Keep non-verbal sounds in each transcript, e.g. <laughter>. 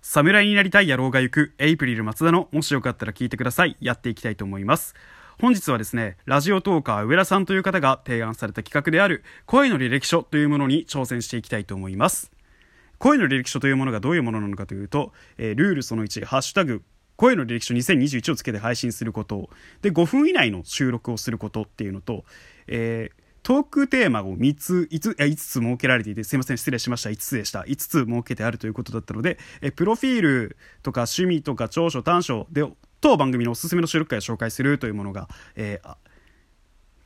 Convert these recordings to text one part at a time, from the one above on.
侍になりたい野郎が行くエイプリル松田のもしよかったら聞いてください。やっていきたいと思います。本日はですねラジオトーカー上田さんという方が提案された企画である声の履歴書というものに挑戦していきたいと思います。声の履歴書というものがどういうものなのかというと、えールールその1ハッシュタグ声の履歴書2021をつけて配信すること。で5分以内の収録をすることっていうのと、えートークテーマを3つ、5つ、5つ設けられていて、すいません、失礼しました。5つでした。5つ設けてあるということだったので、えプロフィールとか趣味とか長所、短所で、当番組のおすすめの収録会を紹介するというものが、えー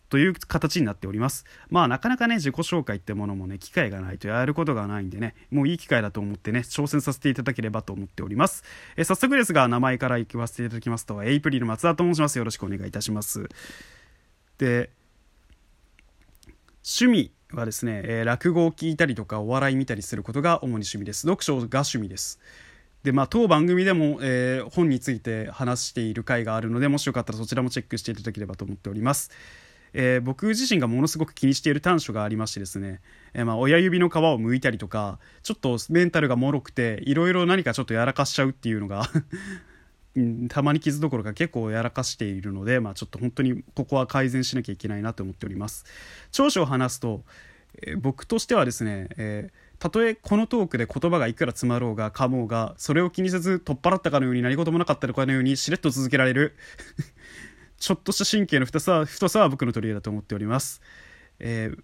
という形になっております。まあなかなかね、自己紹介ってものもね、機会がないとやることがないんでね、もういい機会だと思ってね、挑戦させていただければと思っております。え早速ですが、名前から行わせていただきますと、エイプリル松田と申します。よろしくお願いいたします。で、趣味はですね、えー落語を聞いたりとかお笑い見たりすることが主に趣味です。読書が趣味です。でまあ当番組でも、えー本について話している回があるのでもしよかったらそちらもチェックしていただければと思っております。えー僕自身がものすごく気にしている短所がありましてですね、えーまあ、親指の皮を剥いたりとかちょっとメンタルが脆くていろいろ何かちょっとやらかしちゃうっていうのがたまに傷どころか結構やらかしているので、まあ、ちょっと本当にここは改善しなきゃいけないなと思っております。長所を話すと、えー僕としてはですね、えーたとえこのトークで言葉がいくら詰まろうが噛もうがそれを気にせず取っ払ったかのように何事もなかったかのようにしれっと続けられる <laughs> ちょっとした神経の太さ太さは僕の取り柄だと思っております、えー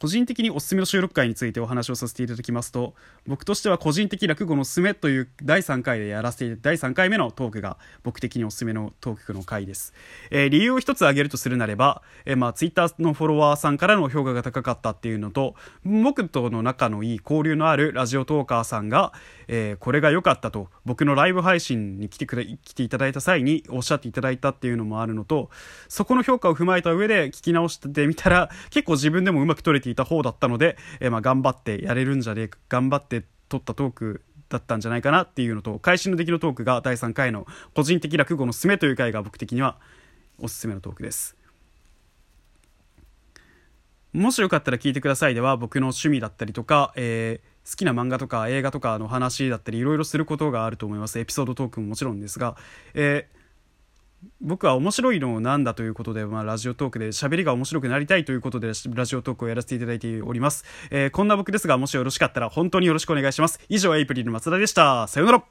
個人的におすすめの収録会についてお話をさせていただきますと僕としては個人的落語のすすめという第3回でやらせて第3回目のトークが僕的におすすめのトークの回です、えー理由を一つ挙げるとするなれば、えーまあ、ツイッターのフォロワーさんからの評価が高かったっていうのと僕との仲のいい交流のあるラジオトーカーさんが、えーこれが良かったと僕のライブ配信に来てくれ来ていただいた際におっしゃっていただいたっていうのもあるのとそこの評価を踏まえた上で聞き直してみたら結構自分でもうまく撮れていた方だったので、えーまあ頑張ってやれるんじゃねえか頑張って撮ったトークだったんじゃないかなっていうのと会心の出来のトークが第3回の個人的落語のすすめという回が僕的にはおすすめのトークです。もしよかったら聞いてください。では僕の趣味だったりとか、えー好きな漫画とか映画とかの話だったりいろいろすることがあると思います。エピソードトークももちろんですが、えー僕は面白いのなんだということで、まあ、ラジオトークで喋りが面白くなりたいということでラジオトークをやらせていただいております、えーこんな僕ですがもしよろしかったら本当によろしくお願いします。以上エイプリル松田でした。さよなら。